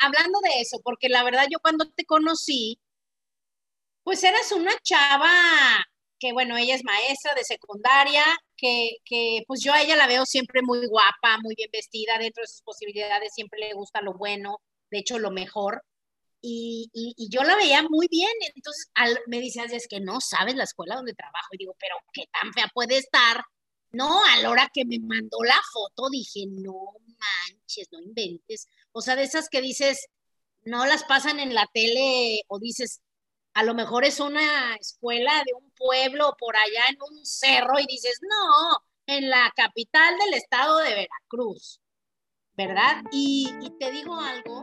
hablando de eso, porque la verdad yo cuando te conocí, pues eras una chava que, bueno, ella es maestra de secundaria, que, que pues yo a ella la veo siempre muy guapa, muy bien vestida, dentro de sus posibilidades siempre le gusta lo bueno, de hecho lo mejor. Y, y, yo la veía muy bien, entonces me decías, es que no sabes la escuela donde trabajo, y digo, pero qué tan fea puede estar. No, a la hora que me mandó la foto dije, no manches, no inventes. O sea, de esas que dices, no las pasan en la tele o dices, a lo mejor es una escuela de un pueblo por allá en un cerro y dices, no, en la capital del estado de Veracruz, ¿verdad? Y, y te digo algo,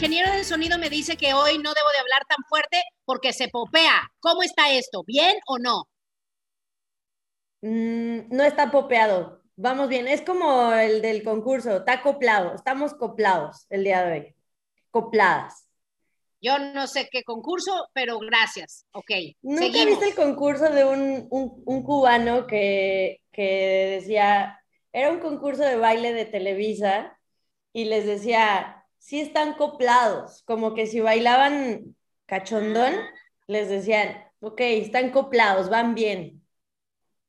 Ingeniero del sonido me dice que hoy no debo de hablar tan fuerte porque se popea. ¿Cómo está esto? ¿Bien o no? Mm, no está popeado. Vamos bien. Es como el del concurso. Está acoplado. Estamos coplados el día de hoy. Copladas. Yo no sé qué concurso, pero gracias. Ok. ¿Nunca viste el concurso de un, un, cubano que, que decía, era un concurso de baile de Televisa y les decía, sí están coplados, como que si bailaban cachondón, les decían, ok, están coplados, van bien.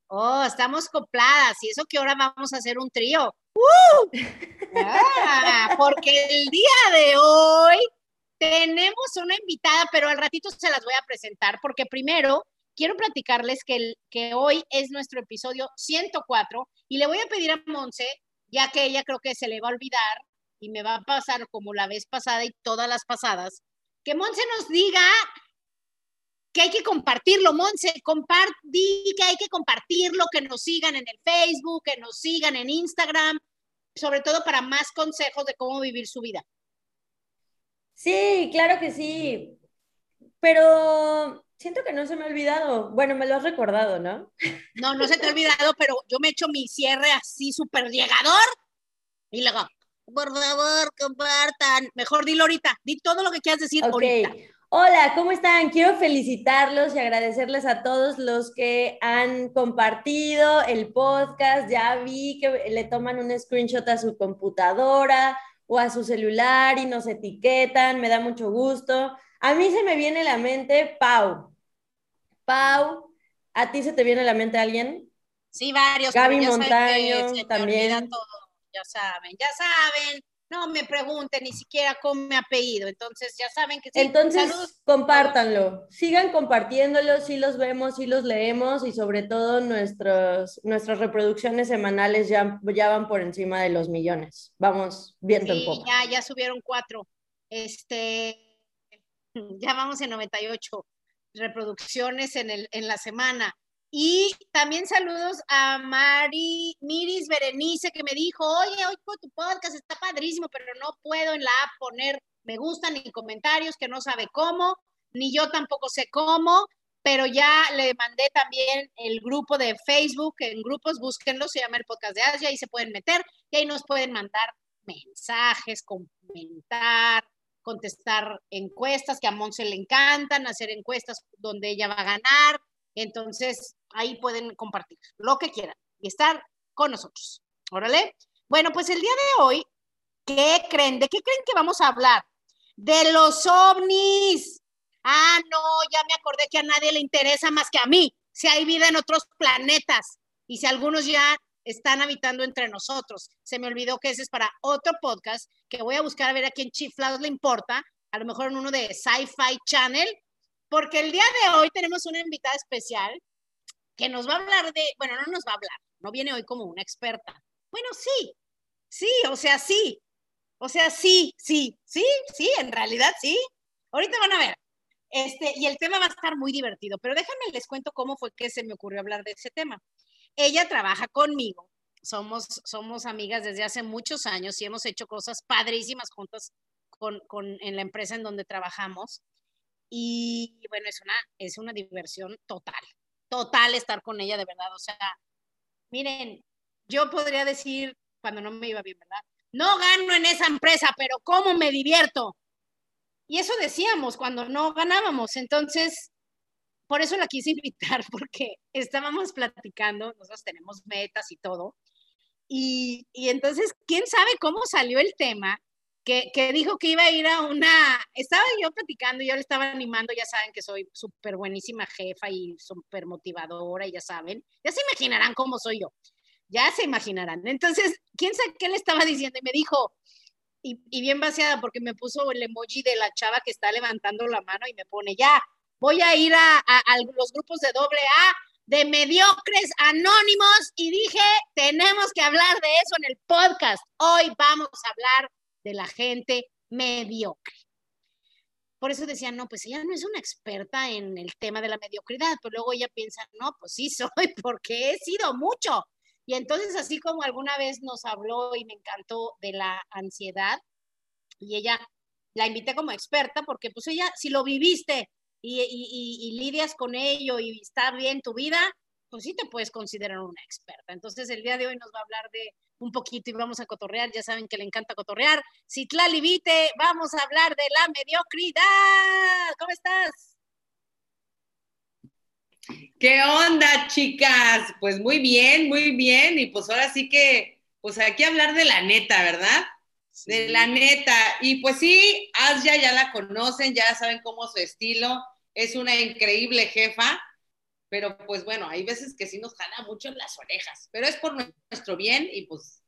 Oh, estamos copladas, y eso que ahora vamos a hacer un trío. ¡Uh! Ah, porque el día de hoy tenemos una invitada, pero al ratito se las voy a presentar, porque primero quiero platicarles que, que hoy es nuestro episodio 104 y le voy a pedir a Monse, ya que ella creo que se le va a olvidar y me va a pasar como la vez pasada y todas las pasadas, que Monse nos diga que hay que compartirlo, Monse, compartí que hay que compartirlo, que nos sigan en el Facebook, que nos sigan en Instagram, sobre todo para más consejos de cómo vivir su vida. Sí, claro que sí, pero siento que no se me ha olvidado. Bueno, me lo has recordado, ¿no? No, no se te ha olvidado, pero yo me echo mi cierre así súper llegador y luego, por favor, compartan. Mejor dilo ahorita, di todo lo que quieras decir ahorita. Hola, ¿cómo están? Quiero felicitarlos y agradecerles a todos los que han compartido el podcast. Ya vi que le toman un screenshot a su computadora o a su celular y nos etiquetan. Me da mucho gusto. A mí se me viene a la mente Pau. Pau, ¿a ti se te viene a la mente alguien? Sí, varios. Gaby Montaño también ya saben, ya saben, no me pregunten ni siquiera con mi apellido, entonces ya saben que sí. Entonces, compártanlo, sigan compartiéndolo, sí los vemos, sí los leemos y sobre todo nuestros, nuestras reproducciones semanales ya, ya van por encima de los millones. Vamos viendo sí, poco. Ya, ya subieron cuatro. Este, ya vamos en 98 reproducciones en, el, en la semana. Y también saludos a Mari, Miris Berenice, que me dijo, oye, hoy tu podcast está padrísimo, pero no puedo en la app poner me gusta ni comentarios, que no sabe cómo, ni yo tampoco sé cómo, pero ya le mandé también el grupo de Facebook, en grupos, búsquenlo, se llama el podcast de Asia, ahí se pueden meter y ahí nos pueden mandar mensajes, comentar, contestar encuestas, que a Monse le encantan, hacer encuestas donde ella va a ganar. Entonces, ahí pueden compartir lo que quieran y estar con nosotros. Órale. Bueno, pues el día de hoy, ¿qué creen? ¿De qué creen que vamos a hablar? De los ovnis. Ah, no, ya me acordé que a nadie le interesa más que a mí. Si hay vida en otros planetas y si algunos ya están habitando entre nosotros. Se me olvidó que ese es para otro podcast que voy a buscar a ver a quién chiflados le importa, a lo mejor en uno de Sci-Fi Channel, porque el día de hoy tenemos una invitada especial que nos va a hablar de, bueno, no nos va a hablar, no viene hoy como una experta. Bueno, sí, sí, o sea, sí, o sea, sí, sí, sí, sí, en realidad sí. Ahorita van a ver. Este, y el tema va a estar muy divertido, pero déjenme les cuento cómo fue que se me ocurrió hablar de ese tema. Ella trabaja conmigo somos, somos amigas desde hace muchos años y hemos hecho cosas padrísimas juntas con, con, en la empresa en donde trabajamos. Y bueno, es una, es una diversión total, total estar con ella de verdad. O sea, miren, yo podría decir cuando no me iba bien, ¿verdad? No gano en esa empresa, pero ¿cómo me divierto? Y eso decíamos cuando no ganábamos. Entonces, por eso la quise invitar, porque estábamos platicando, nosotros tenemos metas y todo. Y, y entonces, ¿quién sabe cómo salió el tema? Que, que, dijo que iba a ir a una, estaba yo platicando, yo le estaba animando, ya saben que soy súper buenísima jefa y súper motivadora, ya saben, ya se imaginarán cómo soy yo, ya se imaginarán. Entonces, ¿quién sabe qué le estaba diciendo? Y me dijo, y, y, bien vaciada porque me puso el emoji de la chava que está levantando la mano y me pone, ya, voy a ir a, a, a los grupos de doble A de mediocres anónimos y dije, tenemos que hablar de eso en el podcast. Hoy vamos a hablar de la gente mediocre. Por eso decía, no, pues ella no es una experta en el tema de la mediocridad, pero luego ella piensa, no, pues sí soy porque he sido mucho. Y entonces, así como alguna vez nos habló y me encantó de la ansiedad, y ella la invité como experta, porque pues ella, si lo viviste y, y, y, lidias con ello y está bien tu vida, pues sí te puedes considerar una experta. Entonces, el día de hoy nos va a hablar de un poquito y vamos a cotorrear, ya saben que le encanta cotorrear. Citlali Vite, vamos a hablar de la mediocridad. ¿Cómo estás? ¿Qué onda, chicas? Pues muy bien, muy bien. Y pues ahora sí que, pues hay que hablar de la neta, ¿verdad? Sí. De la neta. Y pues sí, Asya ya la conocen, ya saben cómo es su estilo. Es una increíble jefa, pero pues bueno, hay veces que sí nos jala mucho en las orejas, pero es por nuestro bien y pues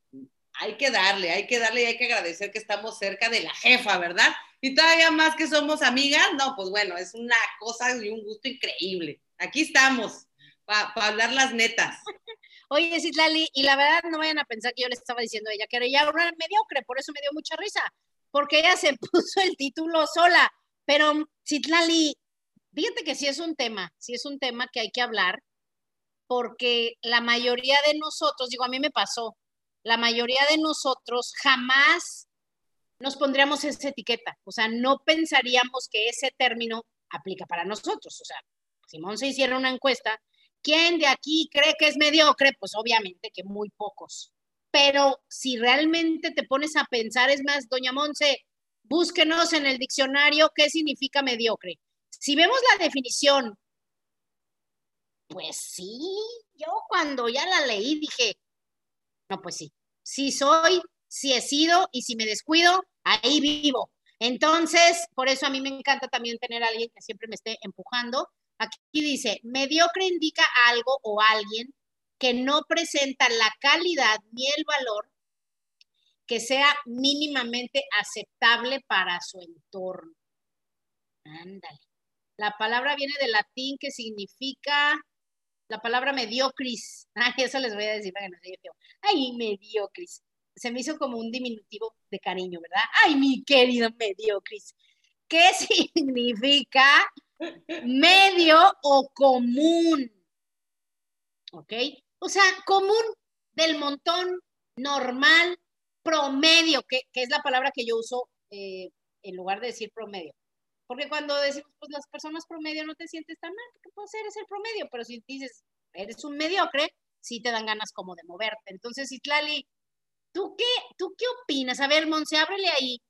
hay que darle, hay que darle y hay que agradecer que estamos cerca de la jefa, ¿verdad? Y todavía más que somos amigas, no, pues bueno, es una cosa y un gusto increíble aquí estamos, para pa hablar las netas. Oye, Citlali, y la verdad no vayan a pensar que yo le estaba diciendo a ella que era ya una mediocre, por eso me dio mucha risa, porque ella se puso el título sola. Pero, Citlali, fíjate que sí es un tema, sí es un tema que hay que hablar, porque la mayoría de nosotros, digo, a mí me pasó, la mayoría de nosotros jamás nos pondríamos esa etiqueta, o sea, no pensaríamos que ese término aplica para nosotros, o sea, Simón se hiciera una encuesta, ¿quién de aquí cree que es mediocre? Pues obviamente que muy pocos. Pero si realmente te pones a pensar, es más, doña Monse, búsquenos en el diccionario qué significa mediocre. Si vemos la definición, pues sí, yo cuando ya la leí dije, no, pues sí, si soy, si he sido y si me descuido, ahí vivo. Entonces, por eso a mí me encanta también tener a alguien que siempre me esté empujando Aquí dice, mediocre indica algo o alguien que no presenta la calidad ni el valor que sea mínimamente aceptable para su entorno. Ándale. La palabra viene del latín que significa la palabra mediocris. Ay, eso les voy a decir para que no se. Ay, mediocris. Se me hizo como un diminutivo de cariño, ¿verdad? Ay, mi querido mediocris. ¿Qué significa medio o común. ¿Ok? O sea, común del montón, normal, promedio, que, que es la palabra que yo uso eh, en lugar de decir promedio. Porque cuando decimos, pues las personas promedio no te sientes tan mal, porque puede ser es el promedio, pero si dices, eres un mediocre, sí te dan ganas como de moverte. Entonces, Itlali, ¿tú qué, ¿tú qué opinas? A ver, Monse, ábrele ahí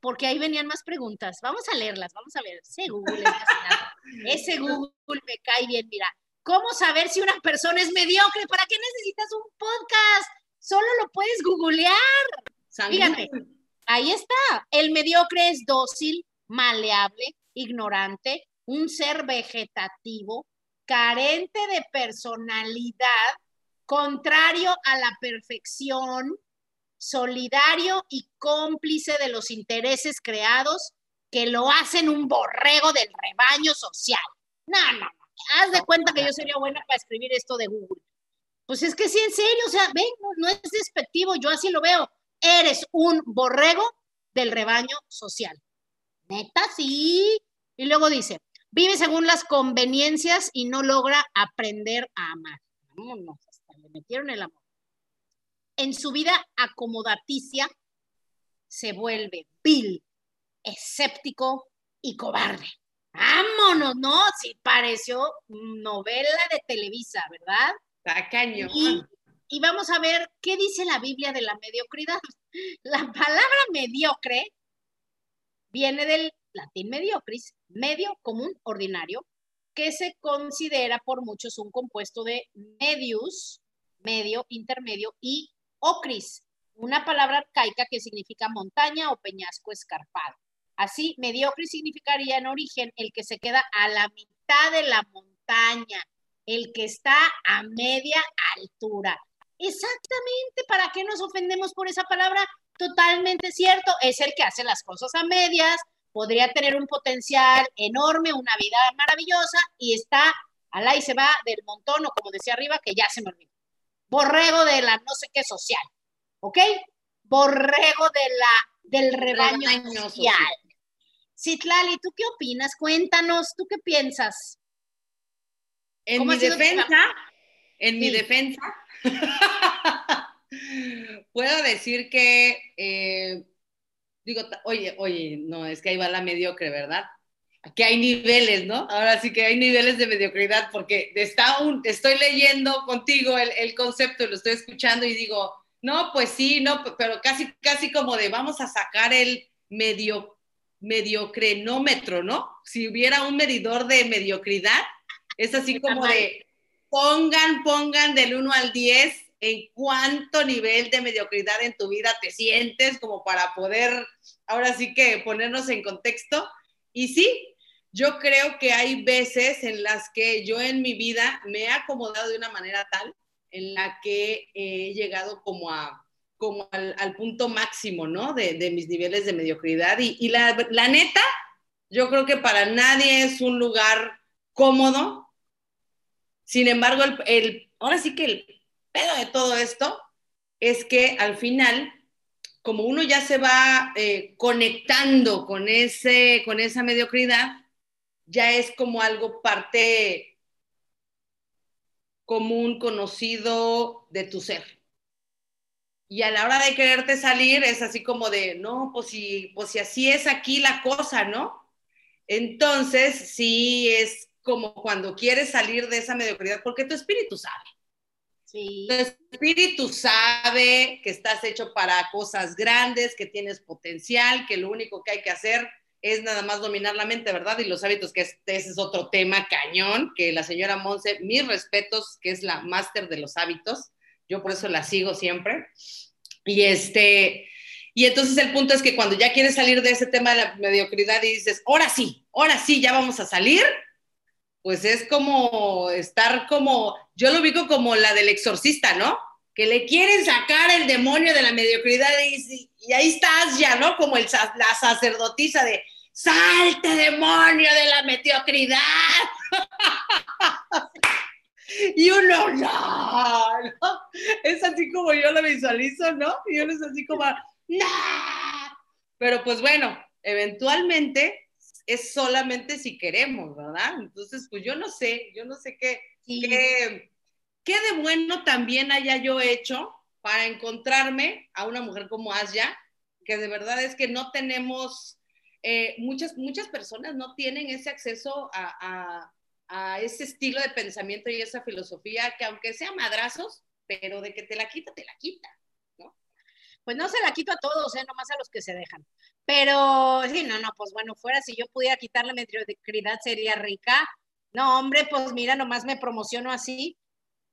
porque ahí venían más preguntas. Vamos a leerlas, vamos a ver. Ese Google, ese Google me cae bien, mira. ¿Cómo saber si una persona es mediocre? ¿Para qué necesitas un podcast? Solo lo puedes googlear. Fíjate, ahí está. El mediocre es dócil, maleable, ignorante, un ser vegetativo, carente de personalidad, contrario a la perfección, solidario y cómplice de los intereses creados que lo hacen un borrego del rebaño social. No, no, no. Haz de cuenta que yo sería buena para escribir esto de Google. Pues es que sí, en serio, o sea, ven, no, no es despectivo, yo así lo veo. Eres un borrego del rebaño social. Neta, sí. Y luego dice, vive según las conveniencias y no logra aprender a amar. Vámonos, hasta le metieron el amor. en su vida acomodaticia se vuelve vil, escéptico y cobarde. Vámonos, ¿no? Sí, pareció novela de Televisa, ¿verdad? Tacaño. Y, y vamos a ver qué dice la Biblia de la mediocridad. La palabra mediocre viene del latín mediocris, medio común ordinario, que se considera por muchos un compuesto de medius, medio, intermedio, y ocris, una palabra arcaica que significa montaña o peñasco escarpado. Así, mediocre significaría en origen el que se queda a la mitad de la montaña, el que está a media altura. Exactamente, ¿para qué nos ofendemos por esa palabra? Totalmente cierto, es el que hace las cosas a medias, podría tener un potencial enorme, una vida maravillosa y está al y se va del montón o como decía arriba, que ya se me olvidó. Borrego de la no sé qué social, ¿ok? Borrego de la, del rebaño, social. Citlali, ¿tú qué opinas? Cuéntanos, ¿tú qué piensas? En mi defensa, en mi defensa, puedo decir que, eh, digo, oye, oye, no, es que ahí va la mediocre, ¿verdad? Aquí hay niveles, ¿no? Ahora sí que hay niveles de mediocridad, porque está un, estoy leyendo contigo el, el concepto, lo estoy escuchando y digo, no, pues sí, no, pero casi, casi como de vamos a sacar el medio, mediocrenómetro, ¿no? Si hubiera un medidor de mediocridad, es así como de pongan, pongan del 1 al 10 en cuánto nivel de mediocridad en tu vida te sientes como para poder ahora sí que ponernos en contexto. Y sí, yo creo que hay veces en las que yo en mi vida me he acomodado de una manera tal en la que he llegado como a como al, punto máximo, ¿no? De, mis niveles de mediocridad. Y, la, neta, yo creo que para nadie es un lugar cómodo. Sin embargo, el, ahora sí que el pedo de todo esto es que al final, como uno ya se va eh, conectando con, ese, con esa mediocridad, ya es como algo parte común, conocido de tu ser. Y a la hora de quererte salir es así como de, no, pues si, pues si así es aquí la cosa, ¿no? Entonces, sí es como cuando quieres salir de esa mediocridad, porque tu espíritu sabe. Sí. Tu espíritu sabe que estás hecho para cosas grandes, que tienes potencial, que lo único que hay que hacer es nada más dominar la mente, ¿verdad? Y los hábitos, que este, ese es otro tema cañón, que la señora Monse, mis respetos, que es la máster de los hábitos, yo por eso la sigo siempre. Y este, y entonces el punto es que cuando ya quieres salir de ese tema de la mediocridad y dices, ahora sí, ahora sí, ya vamos a salir, pues es como estar como, yo lo ubico como la del exorcista, ¿no? Que le quieren sacar el demonio de la mediocridad y, ahí estás ya, ¿no? Como la sacerdotisa de, salte demonio de la mediocridad. y uno, no, no, es así como yo lo visualizo, ¿no? Y uno es así como, no. Pero pues bueno, eventualmente es solamente si queremos, ¿verdad? Entonces, pues yo no sé, yo no sé qué, qué, qué de bueno también haya yo hecho para encontrarme a una mujer como Asia, que de verdad es que no tenemos, eh, muchas, muchas personas no tienen ese acceso a, a, ese estilo de pensamiento y esa filosofía que aunque sea madrazos, pero de que te la quita, te la quita. Pues no se la quito a todos, ¿eh? nomás a los que se dejan. Pero sí, no, no, pues bueno, fuera si yo pudiera quitar la mediocridad sería rica. No, hombre, pues mira, nomás me promociono así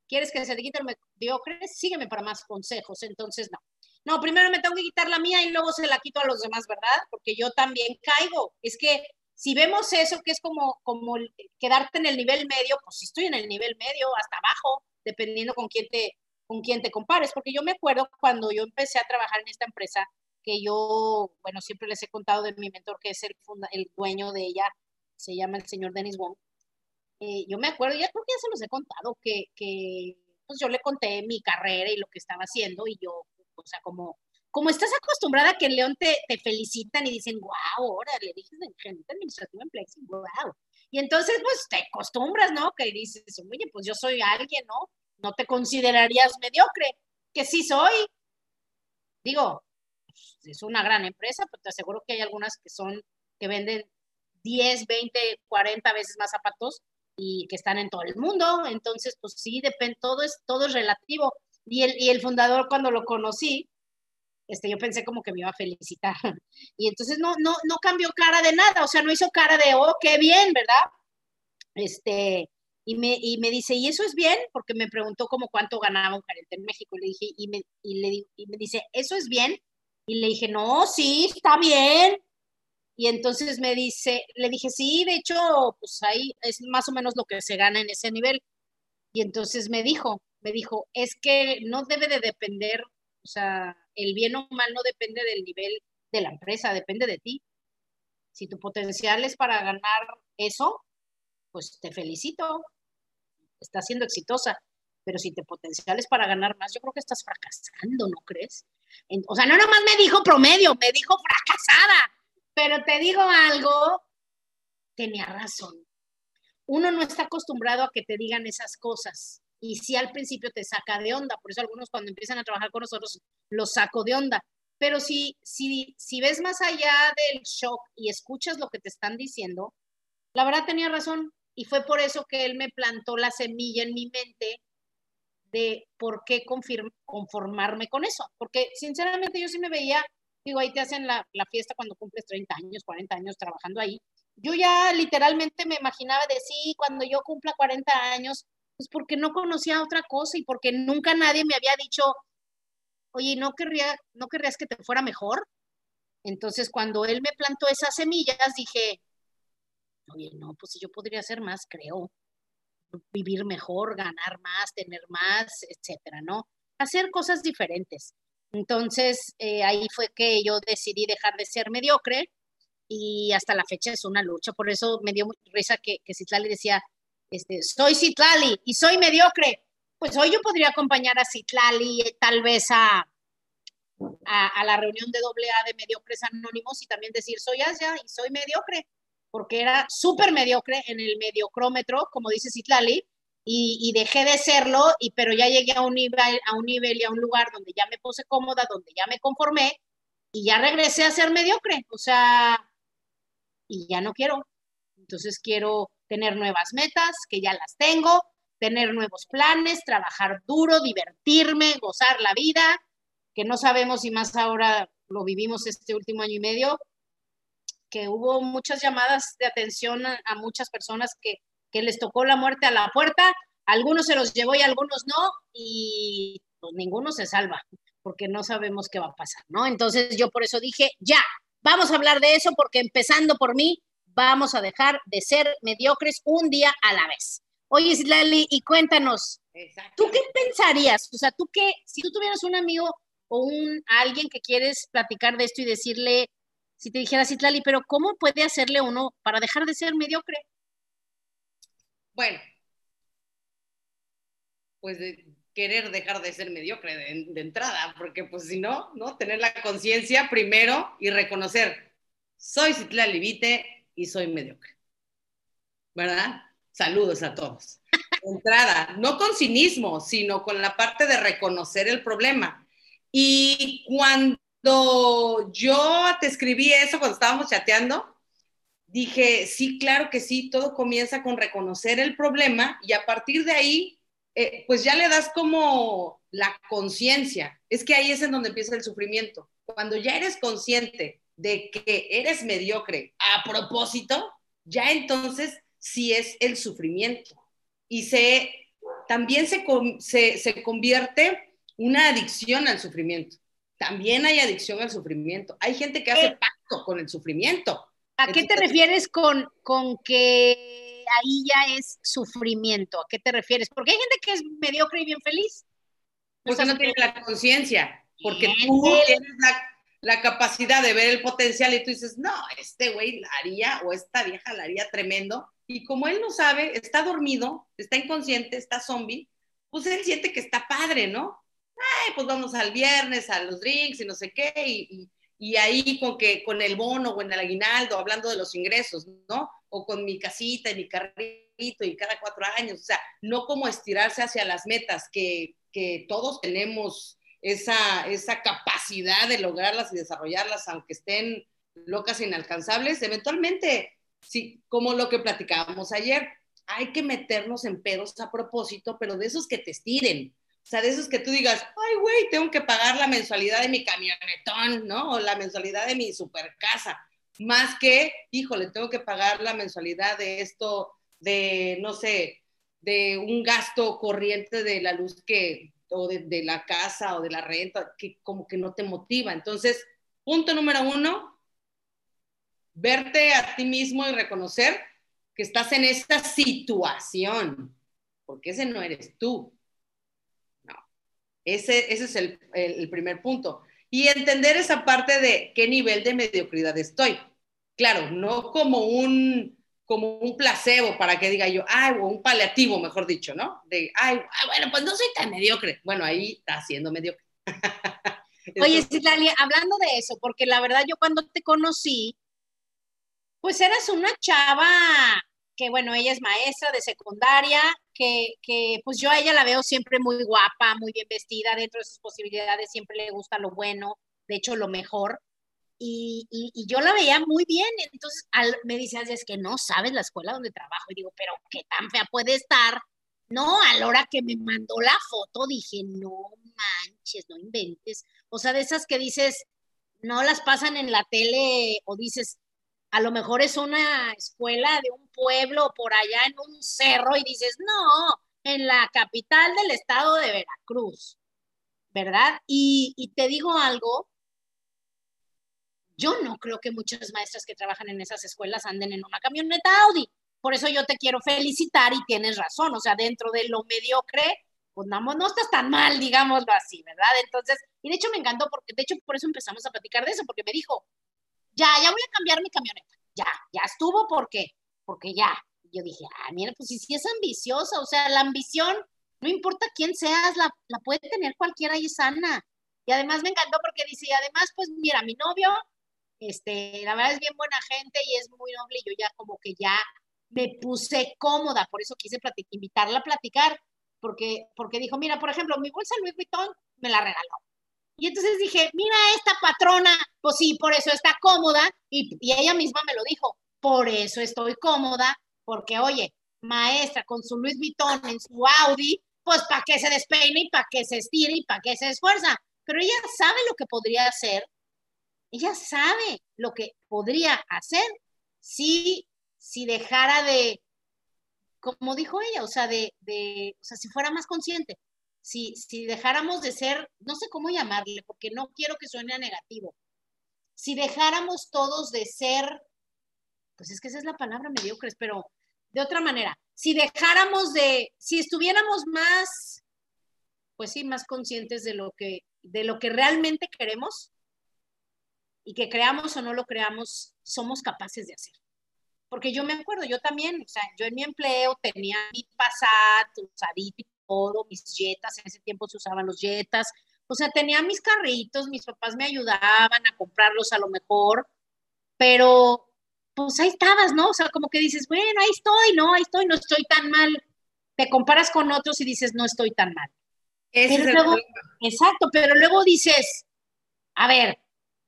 ¿Quieres que se te quite el mediocre? Sígueme para más consejos. Entonces, no. No, primero me tengo que quitar la mía y luego se la quito a los demás, ¿verdad? Porque yo también caigo. Es que si vemos eso, que es como, como quedarte en el nivel medio, pues si estoy en el nivel medio, hasta abajo, dependiendo con quién te, con quién te compares. Porque yo me acuerdo cuando yo empecé a trabajar en esta empresa, que yo, bueno, siempre les he contado de mi mentor, que es el, el dueño de ella, se llama el señor Dennis Wong. Eh, yo me acuerdo, ya creo que ya se los he contado, que, que pues yo le conté mi carrera y lo que estaba haciendo y yo, o sea, como, como estás acostumbrada que en León te, te felicitan y dicen, wow, ahora le dices de gerente administrativo en Plexi, wow. Y entonces, pues te acostumbras, ¿no? Que dices, oye, pues yo soy alguien, ¿no? No te considerarías mediocre, que sí soy, digo, es una gran empresa, pero te aseguro que hay algunas que son, que venden 10, 20, 40 veces más zapatos y que están en todo el mundo. Entonces, pues sí, depende, todo es, todo es relativo. Y el, y el fundador, cuando lo conocí, este, yo pensé como que me iba a felicitar. Y entonces no, no, no cambió cara de nada, o sea, no hizo cara de, oh, qué bien, ¿verdad? Este, y me, y me dice, ¿y eso es bien? Porque me preguntó como cuánto ganaba un gerente en México. Y le dije, y me, y le, y me dice, ¿eso es bien? Y le dije, no, sí, está bien. Y entonces me dice, le dije, sí, de hecho, pues ahí es más o menos lo que se gana en ese nivel. Y entonces me dijo, me dijo, es que no debe de depender, o sea, el bien o mal no depende del nivel de la empresa, depende de ti. Si tu potencial es para ganar eso, pues te felicito, estás siendo exitosa. Pero si tu potencial es para ganar más, yo creo que estás fracasando, ¿no crees? o sea, no nomás me dijo promedio, me dijo fracasada. Pero te digo algo, tenía razón. Uno no está acostumbrado a que te digan esas cosas y sí al principio te saca de onda, por eso algunos cuando empiezan a trabajar con nosotros los saco de onda. Pero si, si, si ves más allá del shock y escuchas lo que te están diciendo, la verdad tenía razón y fue por eso que él me plantó la semilla en mi mente de por qué conformarme con eso, porque sinceramente yo sí me veía, digo, ahí te hacen la, la fiesta cuando cumples 30 años, 40 años trabajando ahí. Yo ya literalmente me imaginaba de sí, cuando yo cumpla 40 años, pues porque no conocía otra cosa y porque nunca nadie me había dicho, oye, ¿no, querría, ¿no querrías que te fuera mejor? Entonces, cuando él me plantó esas semillas, dije, oye, no, pues si yo podría hacer más, creo, vivir mejor, ganar más, tener más, etcétera, ¿no? Hacer cosas diferentes. Entonces, eh, ahí fue que yo decidí dejar de ser mediocre y hasta la fecha es una lucha. Por eso me dio risa que, que Citlali decía, este, soy Citlali y soy mediocre. Pues hoy yo podría acompañar a Citlali eh, tal vez a, a, la reunión de AA de mediocres anónimos y también decir soy Asia y soy mediocre, porque era súper mediocre en el mediocrómetro, como dice Citlali, y, dejé de serlo, y, pero ya llegué a un, nivel, a un nivel y a un lugar donde ya me puse cómoda, donde ya me conformé, y ya regresé a ser mediocre, o sea, y ya no quiero. Entonces quiero tener nuevas metas, que ya las tengo, tener nuevos planes, trabajar duro, divertirme, gozar la vida, que no sabemos si más ahora lo vivimos este último año y medio, que hubo muchas llamadas de atención a, muchas personas que, que, les tocó la muerte a la puerta, algunos se los llevó y algunos no, y pues ninguno se salva, porque no sabemos qué va a pasar, ¿no? Entonces yo por eso dije, ya, vamos a hablar de eso, porque empezando por mí, vamos a dejar de ser mediocres un día a la vez. Oye, Slali, y cuéntanos, ¿tú qué pensarías? O sea, tú qué, si tú tuvieras un amigo o un alguien que quieres platicar de esto y decirle, si te dijera Citlali, pero ¿cómo puede hacerle uno para dejar de ser mediocre? Bueno, pues querer dejar de ser mediocre de entrada, porque pues si no, ¿no? Tener la conciencia primero y reconocer, soy Citlali Vite, y soy mediocre. ¿Verdad? Saludos a todos. Entrada, no con cinismo, sino con la parte de reconocer el problema. Y cuando yo te escribí eso, cuando estábamos chateando, dije, sí, claro que sí, todo comienza con reconocer el problema y a partir de ahí, eh, pues ya le das como la conciencia. Es que ahí es en donde empieza el sufrimiento. Cuando ya eres consciente de que eres mediocre a propósito, ya entonces sí es el sufrimiento. Y se, también se, se, se convierte una adicción al sufrimiento. También hay adicción al sufrimiento. Hay gente que hace eh, pacto con el sufrimiento. ¿A qué te refieres con, con que ahí ya es sufrimiento? ¿A qué te refieres? Porque hay gente que es mediocre y bien feliz. Porque no tiene la conciencia. Porque tú tienes la la capacidad de ver el potencial y tú dices, no, este güey la haría o esta vieja la haría tremendo. Y como él no sabe, está dormido, está inconsciente, está zombie, pues él siente que está padre, ¿no? Ay, pues vamos al viernes a los drinks y no sé qué, y, y, ahí con, que, con el bono o en el aguinaldo, hablando de los ingresos, ¿no? O con mi casita y mi carrito y cada cuatro años, o sea, no como estirarse hacia las metas que, que todos tenemos esa, esa capacidad de lograrlas y desarrollarlas, aunque estén locas e inalcanzables, eventualmente, sí, como lo que platicábamos ayer, hay que meternos en pedos a propósito, pero de esos que te estiren. O sea, de esos que tú digas, ay, güey, tengo que pagar la mensualidad de mi camionetón, ¿no? O la mensualidad de mi super casa. Más que, híjole, tengo que pagar la mensualidad de esto, de, no sé, de un gasto corriente de la luz que, o de, de la casa o de la renta, que como que no te motiva. Entonces, punto número uno, verte a ti mismo y reconocer que estás en esta situación, porque ese no eres tú. Ese, ese es el, el, primer punto. Y entender esa parte de qué nivel de mediocridad estoy. Claro, no como un, como un placebo para que diga yo, ay, o un paliativo, mejor dicho, ¿no? De, ay, bueno, pues no soy tan mediocre. Bueno, ahí está siendo mediocre. Oye, Citlali, hablando de eso, porque la verdad yo cuando te conocí, pues eras una chava que bueno, ella es maestra de secundaria, que, que, pues yo a ella la veo siempre muy guapa, muy bien vestida, dentro de sus posibilidades siempre le gusta lo bueno, de hecho lo mejor. Y, y, y yo la veía muy bien, entonces al, me dice, es que no sabes la escuela donde trabajo. Y digo, pero qué tan fea puede estar. No, a la hora que me mandó la foto dije, no manches, no inventes. O sea, de esas que dices, no las pasan en la tele o dices, a lo mejor es una escuela de un pueblo por allá en un cerro y dices, no, en la capital del estado de Veracruz, ¿verdad? Y, y, te digo algo, yo no creo que muchas maestras que trabajan en esas escuelas anden en una camioneta Audi. Por eso yo te quiero felicitar y tienes razón, o sea, dentro de lo mediocre, pues no, no estás tan mal, digámoslo así, ¿verdad? Entonces, y de hecho me encantó porque, de hecho, por eso empezamos a platicar de eso, porque me dijo, ya, ya voy a cambiar mi camioneta, ya, ya estuvo porque, porque ya. Yo dije, ah, mira, pues si, si es ambiciosa, o sea, la ambición, no importa quién seas, la, la puede tener cualquiera y es sana. Y además me encantó porque dice, y además, pues mira, mi novio, este, la verdad es bien buena gente y es muy noble y yo ya como que ya me puse cómoda, por eso quise invitarla a platicar, porque, porque dijo, mira, por ejemplo, mi bolsa Louis Vuitton me la regaló. Y entonces dije, mira esta patrona, pues sí, por eso está cómoda. Y, ella misma me lo dijo, por eso estoy cómoda, porque oye, maestra con su Luis Vuitton en su Audi, pues para qué se despeine y para qué se estire y para qué se esfuerza. Pero ella sabe lo que podría hacer. Ella sabe lo que podría hacer si, si dejara de, como dijo ella, o sea, de, de, o sea, si fuera más consciente si, si dejáramos de ser, no sé cómo llamarle, porque no quiero que suene a negativo, si dejáramos todos de ser, pues es que esa es la palabra mediocres, pero de otra manera, si dejáramos de, si estuviéramos más, pues sí, más conscientes de lo que, de lo que realmente queremos y que creamos o no lo creamos, somos capaces de hacer. Porque yo me acuerdo, yo también, o sea, yo en mi empleo tenía mi Passat usadito todo, mis jetas, en ese tiempo se usaban los jetas, o sea, tenía mis carritos, mis papás me ayudaban a comprarlos a lo mejor, pero pues ahí estabas, ¿no? O sea, como que dices, bueno, ahí estoy, no, ahí estoy, no estoy tan mal. Te comparas con otros y dices, no estoy tan mal. Pero luego, exacto, pero luego dices, a ver,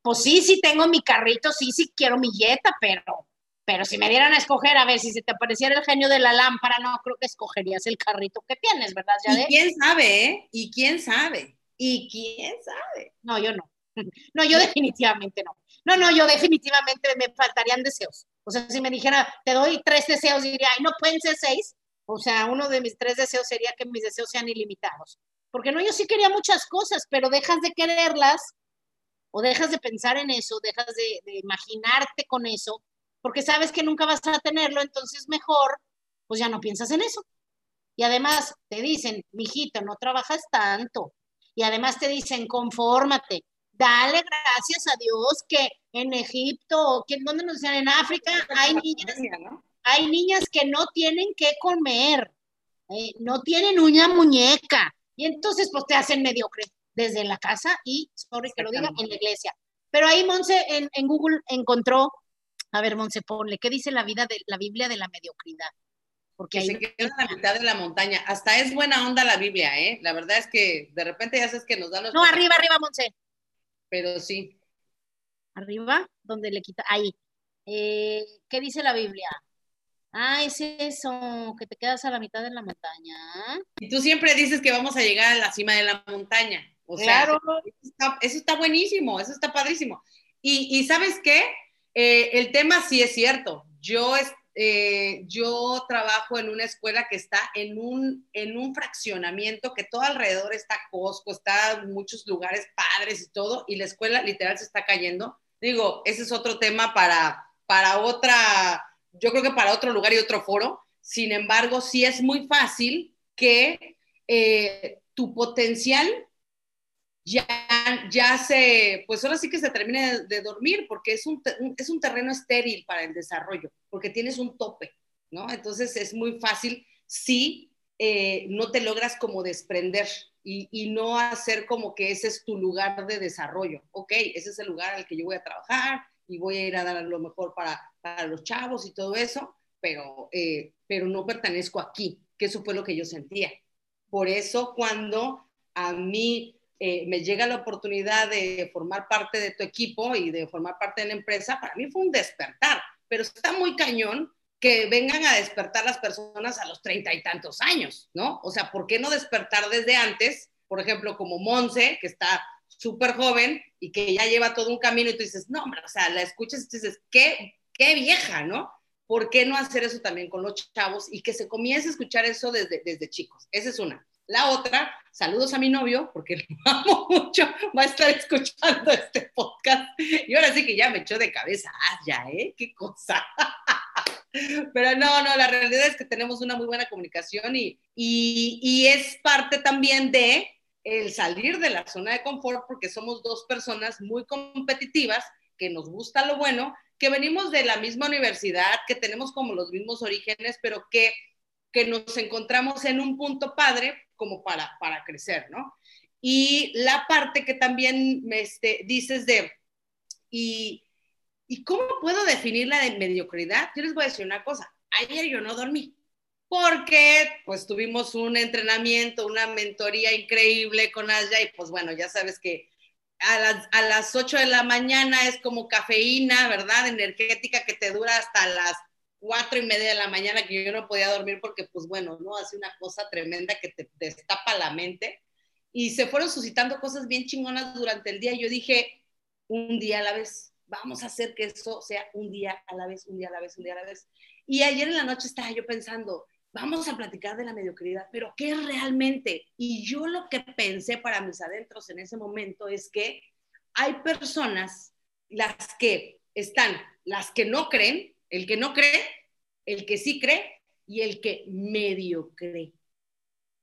pues sí, sí tengo mi carrito, sí, sí quiero mi jeta, pero pero si me dieran a escoger, a ver, si se te apareciera el genio de la lámpara, no creo que escogerías el carrito que tienes, ¿verdad? ¿Y quién sabe, eh? ¿Y quién sabe? ¿Y quién sabe? No, yo no. No, yo definitivamente no. No, no, yo definitivamente me faltarían deseos. O sea, si me dijera, te doy tres deseos, diría, ay, no pueden ser seis. O sea, uno de mis tres deseos sería que mis deseos sean ilimitados. Porque no, yo sí quería muchas cosas, pero dejas de quererlas o dejas de pensar en eso, dejas de, de imaginarte con eso porque sabes que nunca vas a tenerlo, entonces mejor, pues ya no piensas en eso. Y además te dicen, mijito, no trabajas tanto. Y además te dicen, confórmate, dale gracias a Dios que en Egipto, que ¿dónde nos decían? En África, hay niñas, hay niñas que no tienen que comer, eh, no tienen una muñeca. Y entonces, pues te hacen mediocre desde la casa y, sorry que lo diga, en la iglesia. Pero ahí Monse en, en Google encontró a ver, Monse, ponle, ¿qué dice la vida de la Biblia de la mediocridad? Porque que ahí se queda a la mitad de la montaña. Hasta es buena onda la Biblia, ¿eh? La verdad es que de repente ya sabes que nos dan los... No, arriba, arriba, Monse. Pero sí. Arriba, donde le quita. Ahí. Eh, ¿Qué dice la Biblia? Ah, es eso, que te quedas a la mitad de la montaña. Y tú siempre dices que vamos a llegar a la cima de la montaña. O sea, Claro. eso está, eso está buenísimo, eso está padrísimo. Y, y ¿sabes qué? Eh, el tema sí es cierto. Yo, eh, yo trabajo en una escuela que está en un, en un fraccionamiento que todo alrededor está Costco, está muchos lugares padres y todo, y la escuela literal se está cayendo. Digo, ese es otro tema para, para otra, yo creo que para otro lugar y otro foro. Sin embargo, sí es muy fácil que eh, tu potencial ya, ya se, pues ahora sí que se termine de, dormir, porque es un, es un terreno estéril para el desarrollo, porque tienes un tope, ¿no? Entonces es muy fácil si eh, no te logras como desprender y, y no hacer como que ese es tu lugar de desarrollo. Ok, ese es el lugar al que yo voy a trabajar y voy a ir a dar lo mejor para, para los chavos y todo eso, pero, eh, pero no pertenezco aquí, que eso fue lo que yo sentía. Por eso cuando a mí eh, me llega la oportunidad de formar parte de tu equipo y de formar parte de la empresa, para mí fue un despertar, pero está muy cañón que vengan a despertar las personas a los treinta y tantos años, ¿no? O sea, ¿por qué no despertar desde antes? Por ejemplo, como Monse, que está súper joven y que ya lleva todo un camino y tú dices, no, o sea, la escuchas y dices, qué, qué vieja, ¿no? ¿Por qué no hacer eso también con los chavos y que se comience a escuchar eso desde, desde chicos? Esa es una. La otra, saludos a mi novio, porque lo amo mucho, va a estar escuchando este podcast. Y ahora sí que ya me echó de cabeza, ah, ya, ¿eh? Qué cosa. Pero no, no, la realidad es que tenemos una muy buena comunicación y, y, y es parte también de el salir de la zona de confort porque somos dos personas muy competitivas, que nos gusta lo bueno, que venimos de la misma universidad, que tenemos como los mismos orígenes, pero que, que nos encontramos en un punto padre como para, para crecer, ¿no? Y la parte que también me este, dices de, y, ¿y cómo puedo definir la de mediocridad? Yo les voy a decir una cosa, ayer yo no dormí, porque pues tuvimos un entrenamiento, una mentoría increíble con Aya y pues bueno, ya sabes que a las, a las 8 de la mañana es como cafeína, ¿verdad? Energética que te dura hasta las cuatro y media de la mañana que yo no podía dormir porque pues bueno, ¿no? Hace una cosa tremenda que te destapa la mente y se fueron suscitando cosas bien chingonas durante el día yo dije, un día a la vez, vamos a hacer que eso sea un día a la vez, un día a la vez, un día a la vez. Y ayer en la noche estaba yo pensando, vamos a platicar de la mediocridad, pero ¿qué es realmente? Y yo lo que pensé para mis adentros en ese momento es que hay personas, las que están, las que no creen, el que no cree, el que sí cree y el que medio cree.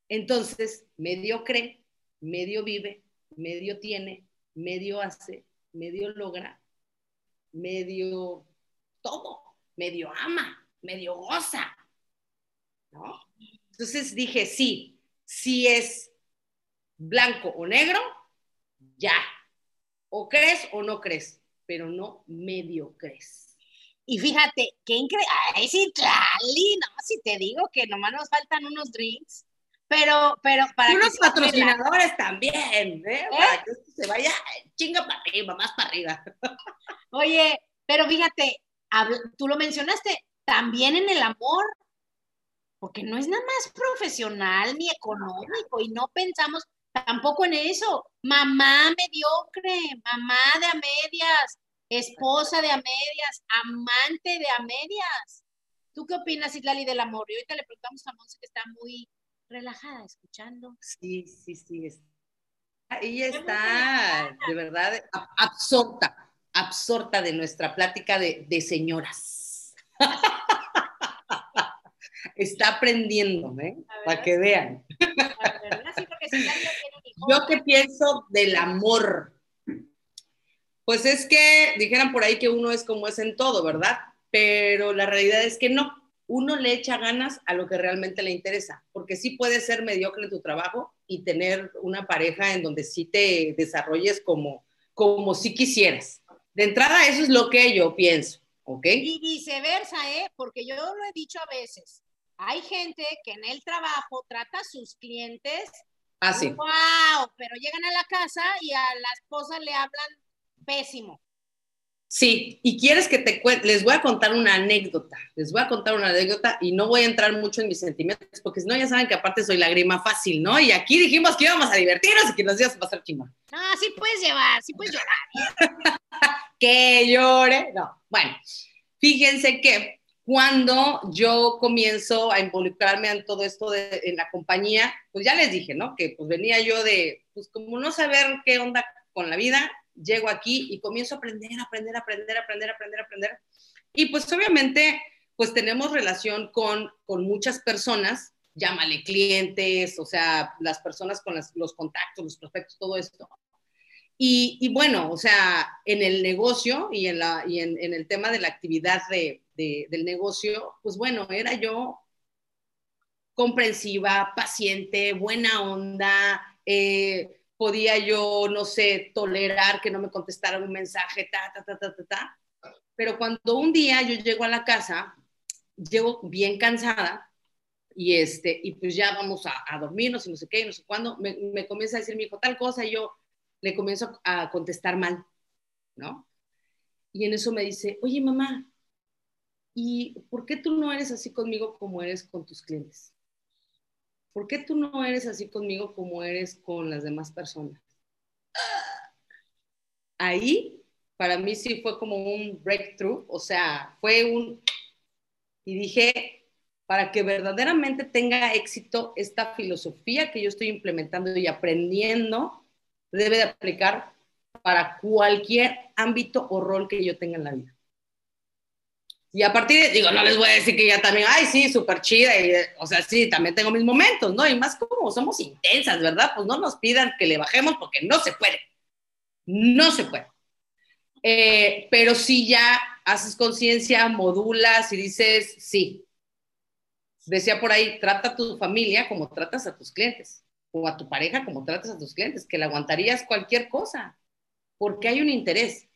Entonces, medio cree, medio vive, medio tiene, medio hace, medio logra, medio todo, medio ama, medio goza, ¿no? Entonces dije, sí, si es blanco o negro, ya. O crees o no crees, pero no medio crees. Y fíjate, qué increíble. Ay, sí, Tlali, no, si te digo que nomás nos faltan unos drinks, pero, pero para Y unos que la- patrocinadores también, ¿eh? Para que esto se vaya chinga para arriba, más para arriba. Oye, pero fíjate, tú lo mencionaste, también en el amor, porque no es nada más profesional ni económico y no pensamos tampoco en eso. Mamá mediocre, mamá de a medias, esposa de a medias, amante de a medias. ¿Tú qué opinas, Islali, del amor? Y ahorita le preguntamos a Monse que está muy relajada escuchando. Sí, sí, sí. es- Ella está, de verdad, absorta, absorta de nuestra plática de, de señoras. Está aprendiendo, ¿eh? Para que vean. La verdad, sí, porque si Yo qué pienso del amor. Pues es que dijeran por ahí que uno es como es en todo, ¿verdad? Pero la realidad es que no. Uno le echa ganas a lo que realmente le interesa, porque sí puedes ser mediocre en tu trabajo y tener una pareja en donde sí te desarrolles como, como si quisieras. De entrada, eso es lo que yo pienso, ¿ok? Y viceversa, ¿eh? Porque yo lo he dicho a veces. Hay gente que en el trabajo trata a sus clientes. Así. ¡Wow! Pero llegan a la casa y a la esposa le hablan pésimo. Sí, y quieres que te cuente, les voy a contar una anécdota, les voy a contar una anécdota y no voy a entrar mucho en mis sentimientos, porque si no ya saben que aparte soy lágrima fácil, ¿no? Y aquí dijimos que íbamos a divertirnos y que días va a pasar chingón. No, sí puedes llevar, sí puedes llorar. que llore, no. Bueno, fíjense que cuando yo comienzo a involucrarme en todo esto de, en la compañía, pues ya les dije, ¿no? Que pues venía yo de, pues como no saber qué onda con la vida, llego aquí y comienzo a aprender, aprender, aprender, aprender, aprender, aprender. Y pues obviamente, pues tenemos relación con, con muchas personas, llámale clientes, o sea, las personas con los contactos, los prospectos, todo esto. Y, y, bueno, o sea, en el negocio y en, la, y en, en el tema de la actividad de, de, del negocio, pues bueno, era yo comprensiva, paciente, buena onda, eh, podía yo, no sé, tolerar que no me contestaran un mensaje, ta, ta, ta, ta, ta, ta. Pero cuando un día yo llego a la casa, llego bien cansada y, este, y pues ya vamos a, a dormirnos y no sé qué, no sé cuándo, me, me, comienza a decir mi hijo tal cosa y yo le comienzo a contestar mal, ¿no? Y en eso me dice, oye mamá, ¿y por qué tú no eres así conmigo como eres con tus clientes? ¿Por qué tú no eres así conmigo como eres con las demás personas? Ahí, para mí sí fue como un breakthrough, o sea, fue un... Y dije, para que verdaderamente tenga éxito esta filosofía que yo estoy implementando y aprendiendo, debe de aplicar para cualquier ámbito o rol que yo tenga en la vida. Y a partir de, digo, no les voy a decir que ya también, ay, sí, súper chida, y, o sea, sí, también tengo mis momentos, ¿no? Y más como somos intensas, ¿verdad? Pues no nos pidan que le bajemos porque no se puede. No se puede. Eh, pero si ya haces conciencia, modulas y dices, sí. Decía por ahí, trata a tu familia como tratas a tus clientes, o a tu pareja como tratas a tus clientes, que le aguantarías cualquier cosa, porque hay un interés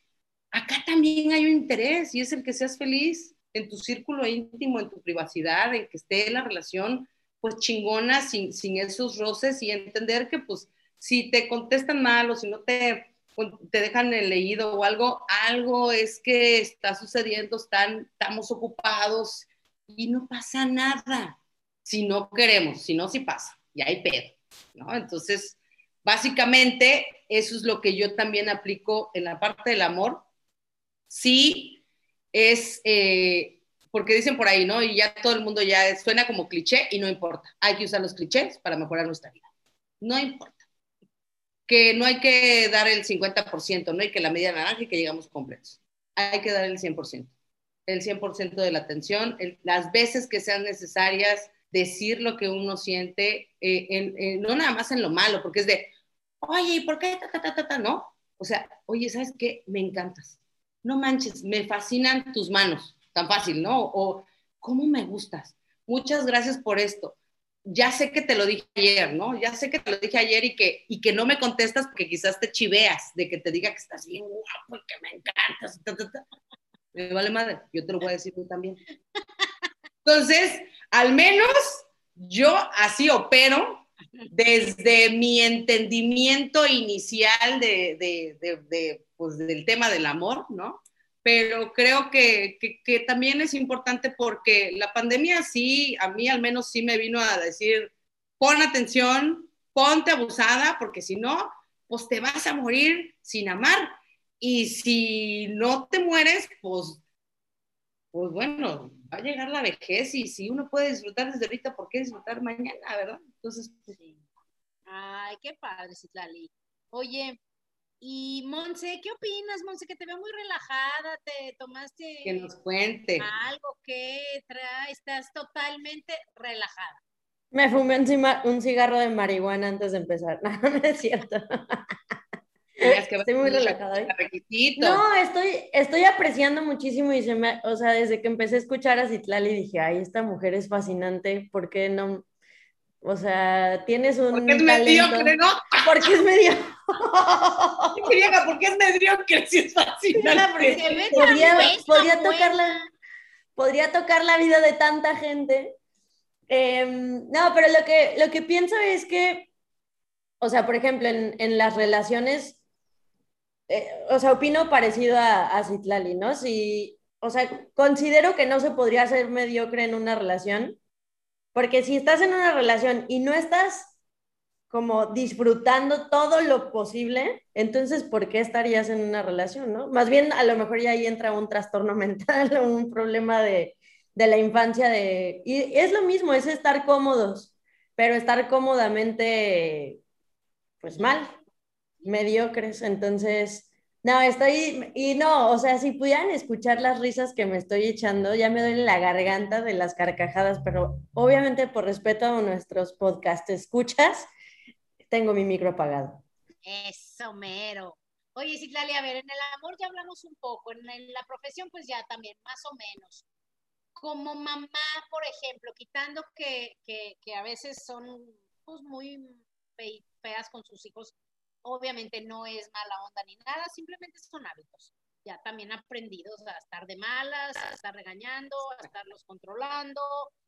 acá también hay un interés y es el que seas feliz en tu círculo íntimo, en tu privacidad, en que esté la relación pues chingona, sin, sin esos roces y entender que pues si te contestan mal o si no te, te dejan el leído o algo, algo es que está sucediendo, están, estamos ocupados y no pasa nada. Si no queremos, si no, sí pasa y hay pedo, ¿no? Entonces, básicamente, eso es lo que yo también aplico en la parte del amor, sí es, eh, porque dicen por ahí, ¿no? Y ya todo el mundo ya suena como cliché y no importa. Hay que usar los clichés para mejorar nuestra vida. No importa. Que no hay que dar el 50%, no hay que la media naranja y que llegamos completos. Hay que dar el 100%. El 100% de la atención, las veces que sean necesarias, decir lo que uno siente, eh, no nada más en lo malo, porque es de, oye, ¿y por qué? no. O sea, oye, ¿sabes qué? Me encantas no manches, me fascinan tus manos, tan fácil, ¿no? O, ¿cómo me gustas? Muchas gracias por esto. Ya sé que te lo dije ayer, ¿no? Ya sé que te lo dije ayer y que, y que no me contestas porque quizás te chiveas de que te diga que estás bien guapo y que me encantas. Me vale madre, yo te lo voy a decir tú también. Entonces, al menos yo así opero desde mi entendimiento inicial de, pues, del tema del amor, ¿no? Pero creo que, que, también es importante porque la pandemia sí, a mí al menos sí me vino a decir, pon atención, ponte abusada, porque si no, pues te vas a morir sin amar. Y si no te mueres, pues, pues bueno, va a llegar la vejez y si uno puede disfrutar desde ahorita, ¿por qué disfrutar mañana, verdad? Entonces, pues, sí. Ay, qué padre, Citlali. Oye, y Monse, ¿qué opinas, Monse? Que te veo muy relajada, te tomaste que nos cuente. algo que trae, estás totalmente relajada. Me fumé encima un cigarro de marihuana antes de empezar. No, no es cierto. estoy muy relajada. ¿eh? No, estoy, estoy apreciando muchísimo y se me, o sea, desde que empecé a escuchar a Citlali dije, ay, esta mujer es fascinante, ¿por qué no? O sea, tienes un. Porque es mediocre, ¿no? Porque es medio. Griega, porque es mediocre, si es fascinante. Podría, podría, tocar la, podría tocar la vida de tanta gente Em, no, pero lo que, lo que pienso es que, o sea, por ejemplo, en, en las relaciones, eh, o sea, opino parecido a, a Citlali, ¿no? Si, o sea, considero que no se podría ser mediocre en una relación, porque si estás en una relación y no estás como disfrutando todo lo posible, entonces, ¿por qué estarías en una relación, no? Más bien, a lo mejor ya ahí entra un trastorno mental o un problema de, de la infancia de... Y es lo mismo, es estar cómodos, pero estar cómodamente, pues mal, mediocres. Entonces, no, estoy, y no, o sea, si pudieran escuchar las risas que me estoy echando, ya me duele la garganta de las carcajadas, pero obviamente por respeto a nuestros podcast escuchas, tengo mi micro apagado. Eso, mero. Oye, Citlali, a ver, en el amor ya hablamos un poco, en, la profesión pues ya también, más o menos. Como mamá, por ejemplo, quitando que, que, que a veces son pues, muy fe- feas con sus hijos, obviamente no es mala onda ni nada, simplemente son hábitos. Ya también aprendidos a estar de malas, a estar regañando, a estarlos controlando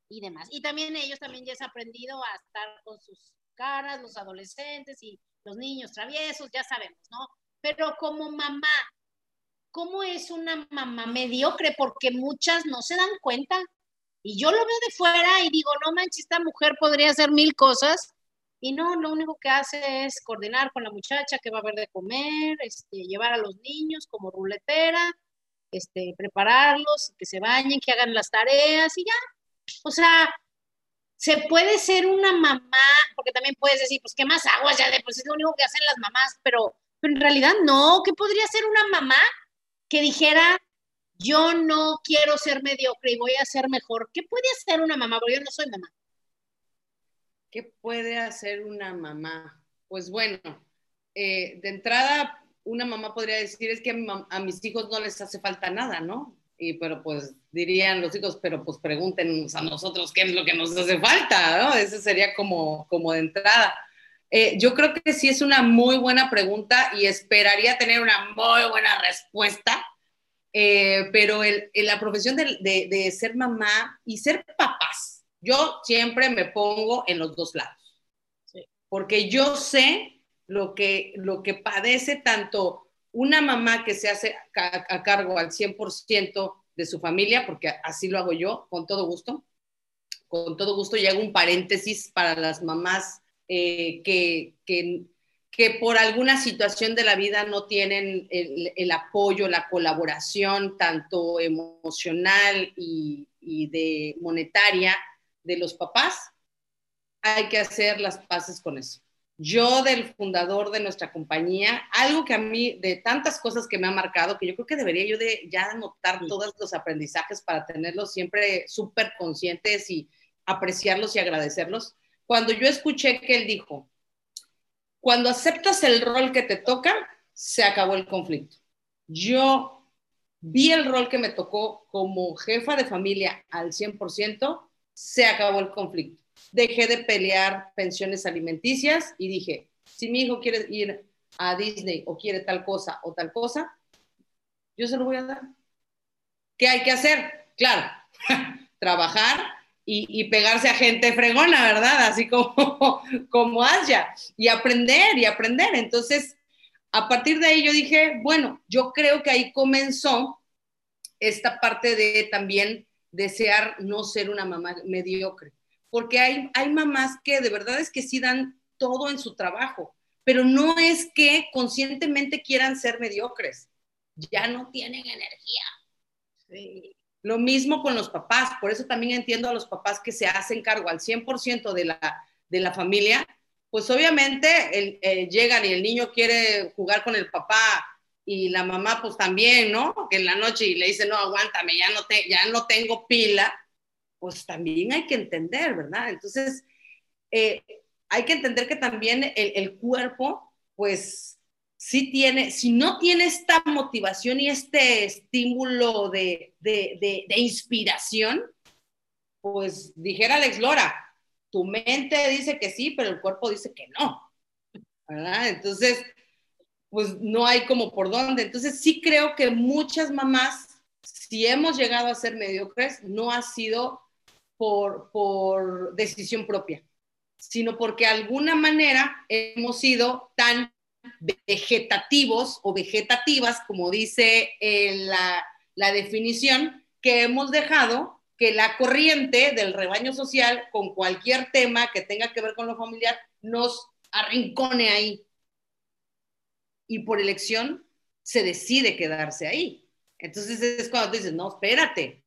y demás. Y también ellos también ya han aprendido a estar con sus caras, los adolescentes y los niños traviesos, ya sabemos, ¿no? Pero como mamá, ¿cómo es una mamá mediocre? Porque muchas no se dan cuenta. Y yo lo veo de fuera y digo, no manches, esta mujer podría hacer mil cosas. Y no, lo único que hace es coordinar con la muchacha que va a ver de comer, este, llevar a los niños como ruletera, este, prepararlos, que se bañen, que hagan las tareas y ya. O sea, se puede ser una mamá, porque también puedes decir, pues, ¿qué más aguas ya de? Pues es lo único que hacen las mamás, pero, pero en realidad no. ¿Qué podría ser una mamá que dijera, yo no quiero ser mediocre y voy a ser mejor? ¿Qué puede hacer una mamá? Porque yo no soy mamá. ¿Qué puede hacer una mamá? Pues bueno, eh, de entrada, una mamá podría decir, es que a, mis hijos no les hace falta nada, ¿no? Y pero pues dirían los hijos, pero pues pregúntenos a nosotros qué es lo que nos hace falta, ¿no? Eso sería como, como de entrada. Eh, yo creo que sí es una muy buena pregunta y esperaría tener una muy buena respuesta, eh, pero el, la profesión de- de ser mamá y ser papás, yo siempre me pongo en los dos lados, Sí. porque yo sé lo que, lo que padece tanto una mamá que se hace ca- a cargo al 100% de su familia, porque así lo hago yo, con todo gusto, con todo gusto, y hago un paréntesis para las mamás eh, que, que, que por alguna situación de la vida no tienen el, el apoyo, la colaboración, tanto emocional y, y de monetaria de los papás, hay que hacer las paces con eso. Yo del fundador de nuestra compañía, algo que a mí, de tantas cosas que me ha marcado, que yo creo que debería yo de ya anotar todos los aprendizajes para tenerlos siempre súper conscientes y apreciarlos y agradecerlos. Cuando yo escuché que él dijo, cuando aceptas el rol que te toca, se acabó el conflicto. Yo vi el rol que me tocó como jefa de familia al 100%, se acabó el conflicto. Dejé de pelear pensiones alimenticias y dije, si mi hijo quiere ir a Disney o quiere tal cosa o tal cosa, yo se lo voy a dar. ¿Qué hay que hacer? Claro, trabajar y, pegarse a gente fregona, ¿verdad? Así como, como Asya, y aprender y aprender. Entonces, a partir de ahí yo dije, bueno, yo creo que ahí comenzó esta parte de también desear no ser una mamá mediocre, porque hay, hay mamás que de verdad es que sí dan todo en su trabajo, pero no es que conscientemente quieran ser mediocres, ya no tienen energía. Sí. Lo mismo con los papás, por eso también entiendo a los papás que se hacen cargo al 100% de la, de la familia, pues obviamente el, eh, llegan y el niño quiere jugar con el papá y la mamá pues también, ¿no? Que en la noche y le dice, no, aguántame, ya no, te, ya no tengo pila, pues también hay que entender, ¿verdad? Entonces, eh, hay que entender que también el, el cuerpo, pues sí tiene, si no tiene esta motivación y este estímulo de, de, de, de inspiración, pues dijera Alex Lora, tu mente dice que sí, pero el cuerpo dice que no, ¿verdad? Entonces, pues no hay como por dónde. Entonces, sí creo que muchas mamás, si hemos llegado a ser mediocres, no ha sido por, por decisión propia, sino porque de alguna manera hemos sido tan vegetativos o vegetativas, como dice eh, la, la definición, que hemos dejado que la corriente del rebaño social con cualquier tema que tenga que ver con lo familiar nos arrincone ahí. Y por elección se decide quedarse ahí. Entonces es cuando tú dices, no, espérate,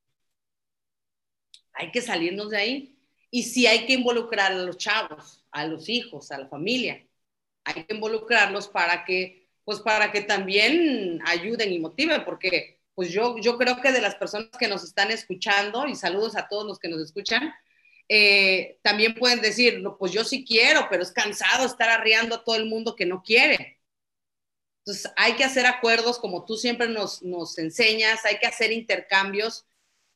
hay que salirnos de ahí. Y sí hay que involucrar a los chavos, a los hijos, a la familia. Hay que involucrarlos para que, pues para que también ayuden y motiven, porque pues yo, yo creo que de las personas que nos están escuchando, y saludos a todos los que nos escuchan, eh, también pueden decir, no, pues yo sí quiero, pero es cansado estar arriando a todo el mundo que no quiere. Entonces hay que hacer acuerdos como tú siempre nos, enseñas, hay que hacer intercambios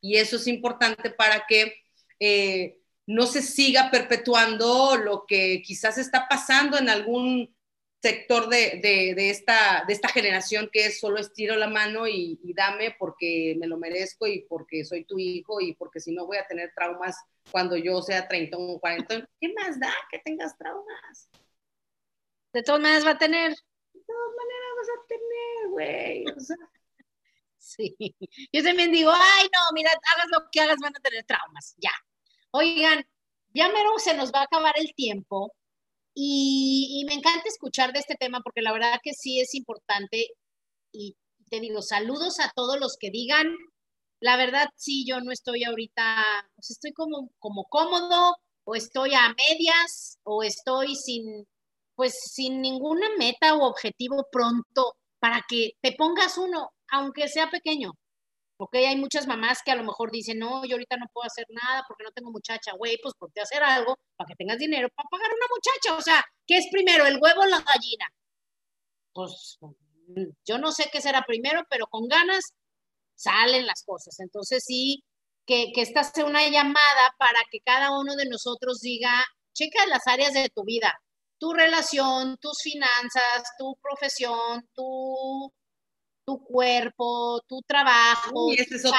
y eso es importante para que eh, no se siga perpetuando lo que quizás está pasando en algún sector de, esta, de esta generación que es solo estiro la mano y, dame porque me lo merezco y porque soy tu hijo y porque si no voy a tener traumas cuando yo sea 30 o 40. ¿Qué más da que tengas traumas? De todas maneras va a tener. Maneras vas a tener, güey. O sea, Sí, yo también digo, ay, no, mira, hagas lo que hagas, van a tener traumas, ya. Oigan, ya mero se nos va a acabar el tiempo y, me encanta escuchar de este tema porque la verdad que sí es importante y te digo, saludos a todos los que digan, la verdad sí, yo no estoy ahorita, estoy como, como cómodo o estoy a medias o estoy sin, pues sin ninguna meta o objetivo pronto para que te pongas uno aunque sea pequeño. Ok, hay muchas mamás que a lo mejor dicen, no, yo ahorita no puedo hacer nada porque no tengo muchacha, güey, pues ponte a hacer algo para que tengas dinero para pagar una muchacha. O sea, ¿qué es primero, el huevo o la gallina? Pues yo no sé qué será primero, pero con ganas salen las cosas. Entonces sí, que, que esta sea una llamada para que cada uno de nosotros diga, checa las áreas de tu vida, tu relación, tus finanzas, tu profesión, tu tu cuerpo, tu trabajo. Y ese es otro,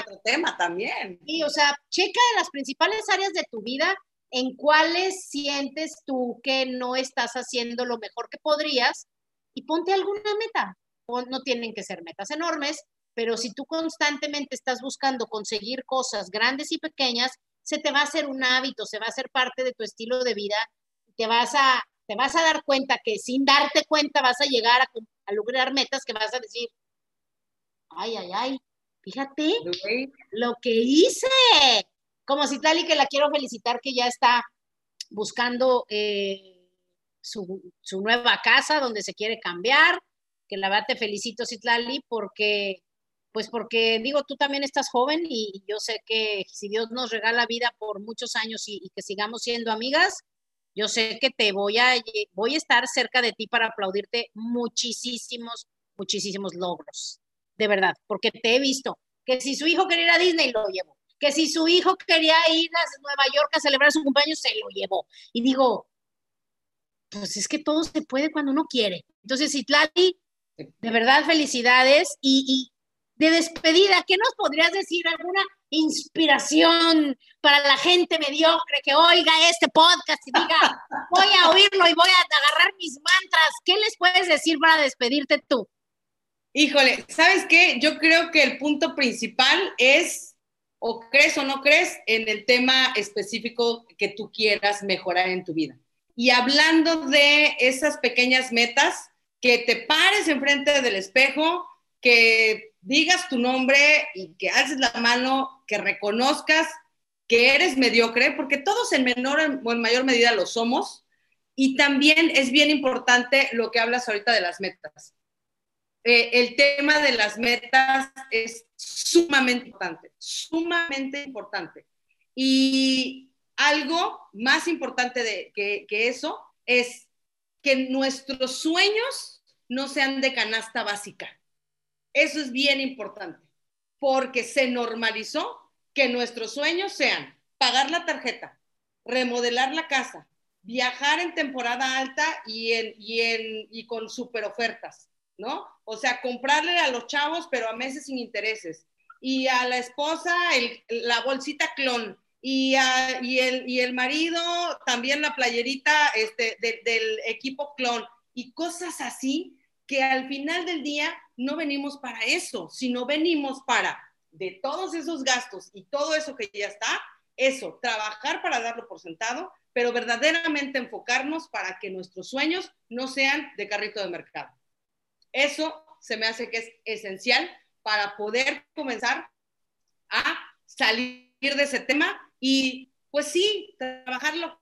otro tema también. Sí, o sea, checa de las principales áreas de tu vida en cuáles sientes tú que no estás haciendo lo mejor que podrías y ponte alguna meta. No tienen que ser metas enormes, pero si tú constantemente estás buscando conseguir cosas grandes y pequeñas, se te va a hacer un hábito, se va a hacer parte de tu estilo de vida, te vas a, te vas a dar cuenta que sin darte cuenta vas a llegar a, a lograr metas que vas a decir, ay, ay, ay, fíjate lo que hice. Como si tal y que la quiero felicitar que ya está buscando eh, su, nueva casa donde se quiere cambiar, que la verdad te felicito, Citlali, porque, pues porque digo, tú también estás joven y, yo sé que si Dios nos regala vida por muchos años y que sigamos siendo amigas, yo sé que te voy a, voy a estar cerca de ti para aplaudirte muchísimos, muchísimos logros, de verdad, porque te he visto que si su hijo quería ir a Disney, lo llevó, que si su hijo quería ir a Nueva York a celebrar su cumpleaños, se lo llevó. Y digo, pues es que todo se puede cuando uno quiere. Entonces, Itlali, de verdad, felicidades y, y de despedida, ¿qué nos podrías decir? ¿Alguna inspiración para la gente mediocre que oiga este podcast y diga, voy a oírlo y voy a agarrar mis mantras. ¿Qué les puedes decir para despedirte tú? Híjole, ¿sabes qué? Yo creo que el punto principal es, o crees o no crees, en el tema específico que tú quieras mejorar en tu vida. Y hablando de esas pequeñas metas, que te pares enfrente del espejo, que digas tu nombre y que alces la mano, que reconozcas que eres mediocre, porque todos en menor o en mayor medida lo somos. Y también es bien importante lo que hablas ahorita de las metas. Eh, el tema de las metas es sumamente importante, sumamente importante. Y algo más importante de, que, que eso es que nuestros sueños no sean de canasta básica. Eso es bien importante, porque se normalizó que nuestros sueños sean pagar la tarjeta, remodelar la casa, viajar en temporada alta y, en, y, en, y con super ofertas, ¿no? O sea, comprarle a los chavos, pero a meses sin intereses. Y a la esposa la bolsita clon. y, ah, y, el, y el marido también la playerita este, del equipo clon y cosas así que al final del día no venimos para eso, sino venimos para de todos esos gastos y todo eso que ya está, eso, trabajar para darlo por sentado, pero verdaderamente enfocarnos para que nuestros sueños no sean de carrito de mercado. Eso se me hace que es esencial para poder comenzar a salir de ese tema y pues sí, trabajar local,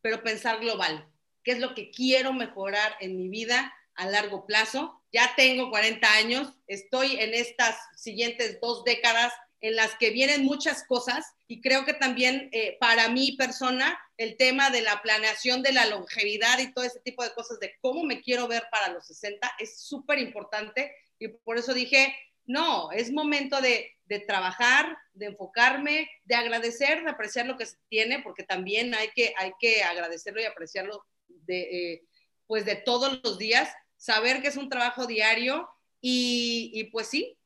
pero pensar global. ¿Qué es lo que quiero mejorar en mi vida a largo plazo? Ya tengo 40 años, estoy en estas siguientes dos décadas en las que vienen muchas cosas y creo que también eh, para mi persona el tema de la planeación de la longevidad y todo ese tipo de cosas de cómo me quiero ver para los 60 es súper importante y por eso dije, no, es momento de, trabajar, de enfocarme, de agradecer, de apreciar lo que se tiene, porque también hay que, hay que agradecerlo y apreciarlo de, eh, pues de todos los días, saber que es un trabajo diario y, pues sí,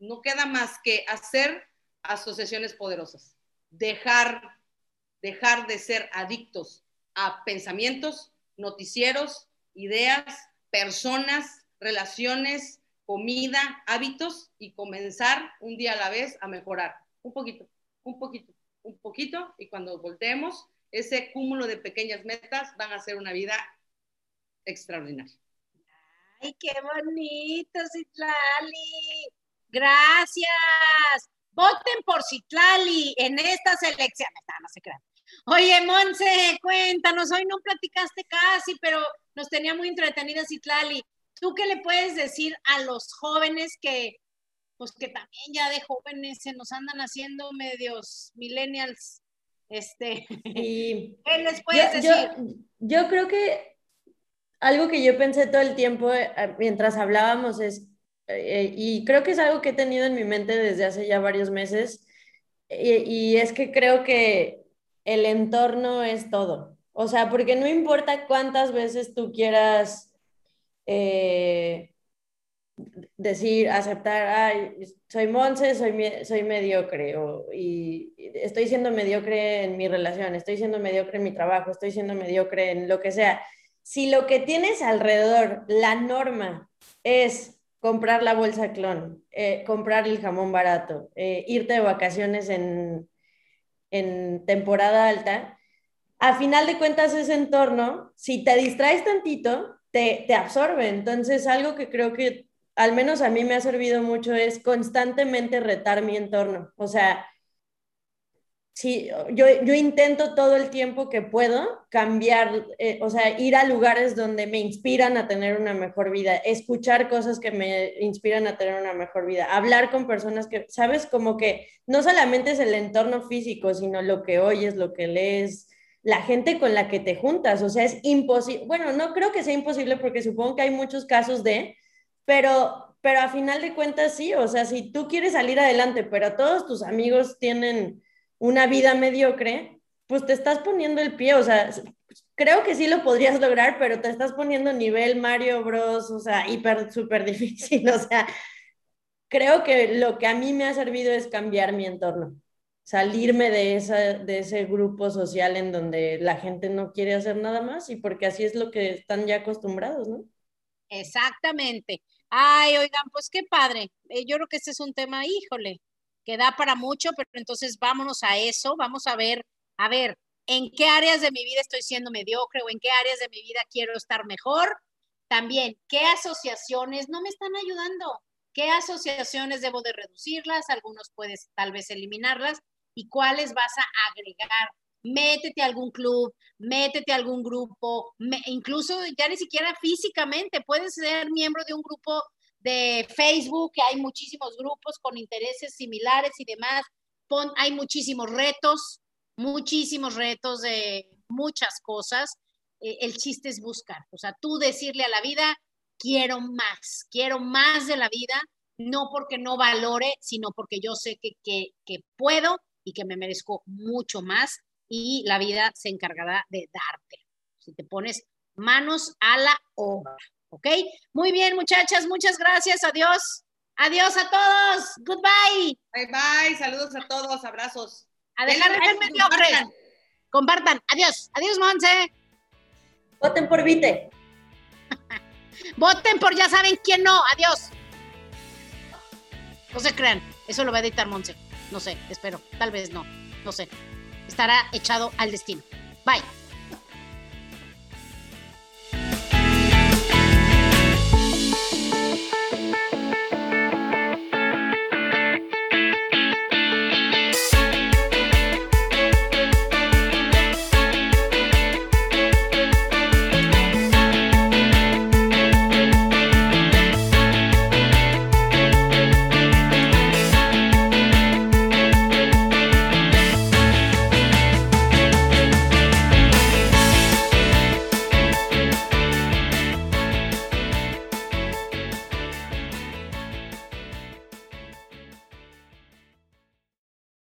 no queda más que hacer asociaciones poderosas, dejar, dejar de ser adictos a pensamientos, noticieros, ideas, personas, relaciones, comida, hábitos y comenzar un día a la vez a mejorar. Un poquito, un poquito, un poquito y cuando volteemos, ese cúmulo de pequeñas metas van a ser una vida extraordinaria. ¡Ay, qué bonito, Citlali! Gracias. Voten por Citlali en estas elecciones. No, se crean. Oye, Monse, cuéntanos, hoy no platicaste casi, pero nos tenía muy entretenida Citlali. ¿Tú qué le puedes decir a los jóvenes que, pues que también ya de jóvenes se nos andan haciendo medios millennials? Este, ¿Qué les puedes decir? Yo, creo que algo que yo pensé todo el tiempo eh, mientras hablábamos es, eh, y creo que es algo que he tenido en mi mente desde hace ya varios meses, y es que creo que el entorno es todo. O sea, porque no importa cuántas veces tú quieras eh, decir, aceptar, ay, soy Monse, soy, soy mediocre, y estoy siendo mediocre en mi relación, estoy siendo mediocre en mi trabajo, estoy siendo mediocre en lo que sea. Si lo que tienes alrededor, la norma, es comprar la bolsa clon, eh, comprar el jamón barato, eh, irte de vacaciones en, en temporada alta, a final de cuentas ese entorno, si te distraes tantito, te, absorbe. Entonces, algo que creo que al menos a mí me ha servido mucho es constantemente retar mi entorno. O sea, sí, yo, yo intento todo el tiempo que puedo cambiar, eh, o sea, ir a lugares donde me inspiran a tener una mejor vida, escuchar cosas que me inspiran a tener una mejor vida, hablar con personas que, sabes, como que no solamente es el entorno físico, sino lo que oyes, lo que lees, la gente con la que te juntas. O sea, es imposible. Bueno, no creo que sea imposible porque supongo que hay muchos casos de, pero, pero a final de cuentas sí. O sea, si tú quieres salir adelante, pero todos tus amigos tienen una vida mediocre, pues te estás poniendo el pie. O sea, creo que sí lo podrías lograr, pero te estás poniendo nivel Mario Bros. O sea, hiper, súper difícil. O sea, creo que lo que a mí me ha servido es cambiar mi entorno salirme de, esa, de ese grupo social en donde la gente no quiere hacer nada más y porque así es lo que están ya acostumbrados, ¿no? Exactamente. Ay, oigan, pues qué padre. Eh, yo creo que este es un tema, híjole, que da para mucho, pero entonces vámonos a eso, vamos a ver, a ver, en qué áreas de mi vida estoy siendo mediocre o en qué áreas de mi vida quiero estar mejor. También, ¿qué asociaciones no me están ayudando? ¿Qué asociaciones debo de reducirlas? Algunos puedes tal vez eliminarlas y cuáles vas a agregar. Métete a algún club, métete a algún grupo, incluso ya ni siquiera físicamente, puedes ser miembro de un grupo de Facebook, que hay muchísimos grupos con intereses similares y demás. hay muchísimos retos, muchísimos retos de muchas cosas. Eh, el chiste es buscar, o sea, tú decirle a la vida, quiero más, quiero más de la vida, no porque no valore, sino porque yo sé que, que, que puedo y que me merezco mucho más y la vida se encargará de darte. Si te pones manos a la obra, ¿ok? Muy bien, muchachas, muchas gracias, adiós. Adiós a todos. Goodbye. Bye bye. Saludos a todos. Abrazos. A dejar de ser compartan. Compartan. Adiós. Adiós, Monse. Voten por Vite. Voten por ya saben quién no. Adiós. No se crean. Eso lo va a editar Monse. No sé, espero. Tal vez no. No sé. Estará echado al destino. Bye.